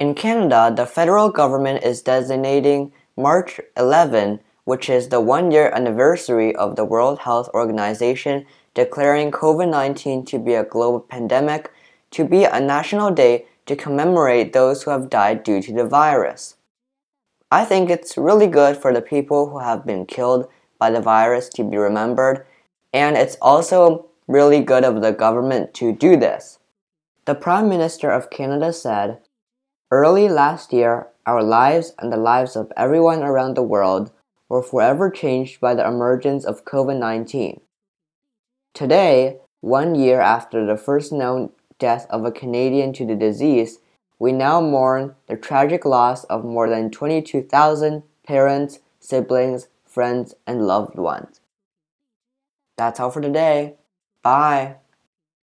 In Canada, the federal government is designating March 11, which is the one year anniversary of the World Health Organization declaring COVID 19 to be a global pandemic, to be a national day to commemorate those who have died due to the virus. I think it's really good for the people who have been killed by the virus to be remembered, and it's also really good of the government to do this. The Prime Minister of Canada said, Early last year, our lives and the lives of everyone around the world were forever changed by the emergence of COVID 19. Today, one year after the first known death of a Canadian to the disease, we now mourn the tragic loss of more than 22,000 parents, siblings, friends, and loved ones. That's all for today. Bye.